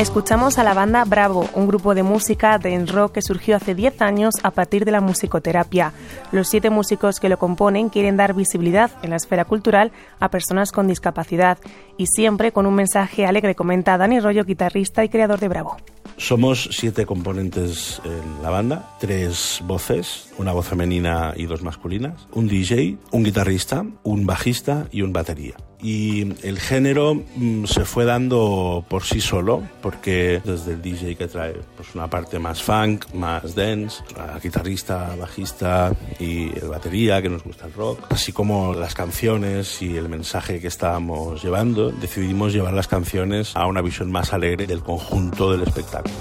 Escuchamos a la banda Bravo, un grupo de música de rock que surgió hace 10 años a partir de la musicoterapia. Los siete músicos que lo componen quieren dar visibilidad en la esfera cultural a personas con discapacidad y siempre con un mensaje alegre, comenta Dani Rollo, guitarrista y creador de Bravo. Somos siete componentes en la banda, tres voces, una voz femenina y dos masculinas, un DJ, un guitarrista, un bajista y un batería y el género mm, se fue dando por sí solo, porque desde el DJ que trae pues, una parte más funk, más dance, la guitarrista, bajista y el batería que nos gusta el rock, así como las canciones y el mensaje que estábamos llevando, decidimos llevar las canciones a una visión más alegre del conjunto del espectáculo.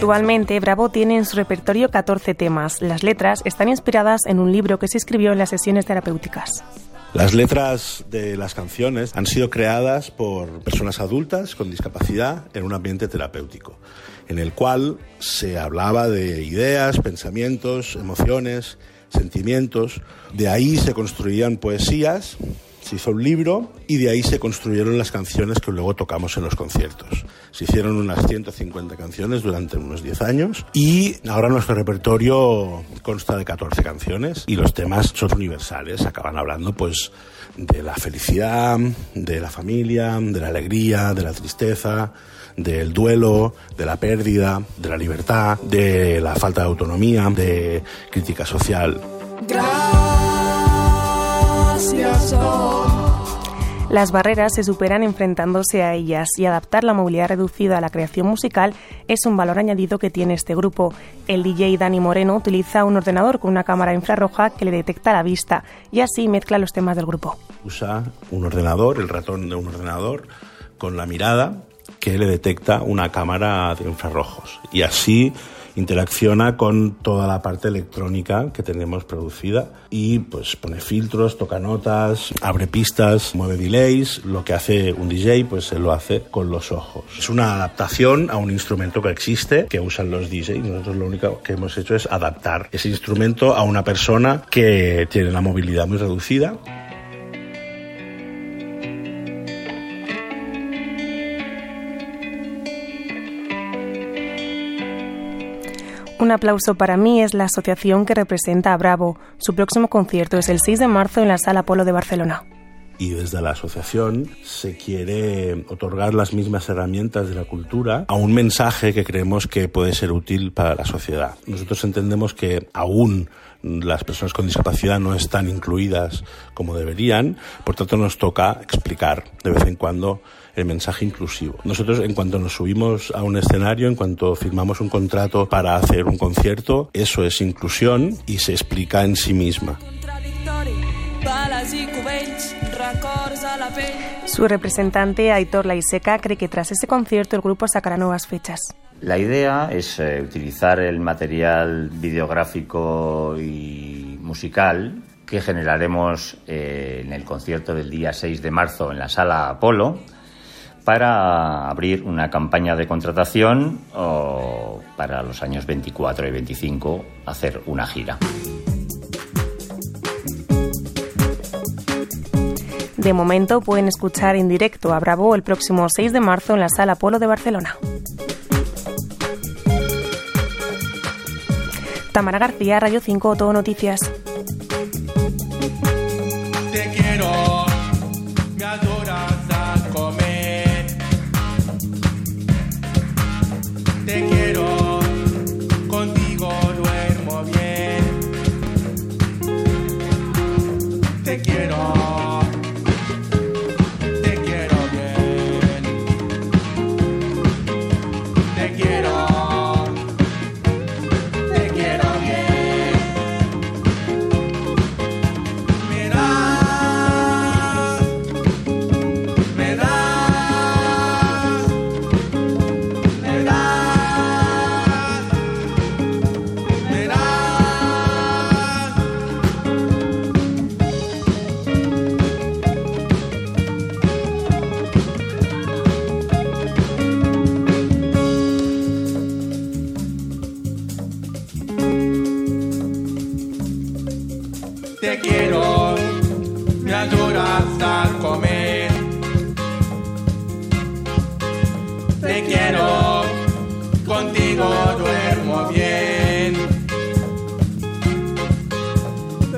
Actualmente, Bravo tiene en su repertorio 14 temas. Las letras están inspiradas en un libro que se escribió en las sesiones terapéuticas. Las letras de las canciones han sido creadas por personas adultas con discapacidad en un ambiente terapéutico, en el cual se hablaba de ideas, pensamientos, emociones, sentimientos. De ahí se construían poesías se hizo un libro y de ahí se construyeron las canciones que luego tocamos en los conciertos. Se hicieron unas 150 canciones durante unos 10 años y ahora nuestro repertorio consta de 14 canciones y los temas son universales, acaban hablando pues de la felicidad, de la familia, de la alegría, de la tristeza, del duelo, de la pérdida, de la libertad, de la falta de autonomía, de crítica social. Las barreras se superan enfrentándose a ellas y adaptar la movilidad reducida a la creación musical es un valor añadido que tiene este grupo. El DJ Dani Moreno utiliza un ordenador con una cámara infrarroja que le detecta la vista y así mezcla los temas del grupo. Usa un ordenador, el ratón de un ordenador, con la mirada que le detecta una cámara de infrarrojos y así interacciona con toda la parte electrónica que tenemos producida y pues pone filtros, toca notas, abre pistas, mueve delays, lo que hace un DJ pues se lo hace con los ojos. Es una adaptación a un instrumento que existe, que usan los DJs. Nosotros lo único que hemos hecho es adaptar ese instrumento a una persona que tiene la movilidad muy reducida Un aplauso para mí es la asociación que representa a Bravo. Su próximo concierto es el 6 de marzo en la Sala Polo de Barcelona y desde la asociación se quiere otorgar las mismas herramientas de la cultura a un mensaje que creemos que puede ser útil para la sociedad. Nosotros entendemos que aún las personas con discapacidad no están incluidas como deberían, por tanto nos toca explicar de vez en cuando el mensaje inclusivo. Nosotros en cuanto nos subimos a un escenario, en cuanto firmamos un contrato para hacer un concierto, eso es inclusión y se explica en sí misma. Su representante, Aitor Laiseca, cree que tras ese concierto el grupo sacará nuevas fechas. La idea es eh, utilizar el material videográfico y musical que generaremos eh, en el concierto del día 6 de marzo en la sala Apolo para abrir una campaña de contratación o para los años 24 y 25 hacer una gira. De momento pueden escuchar en directo a Bravo el próximo 6 de marzo en la Sala Polo de Barcelona. Tamara García, Radio 5, Todo Noticias.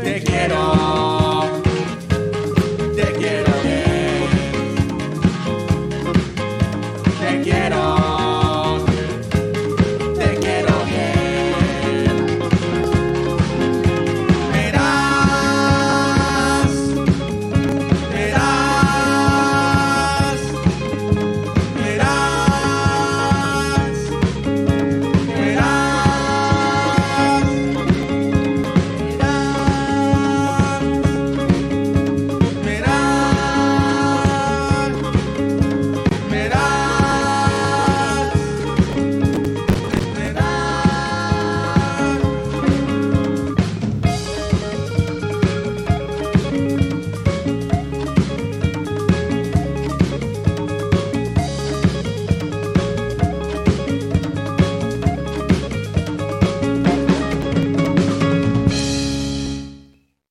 Te quiero.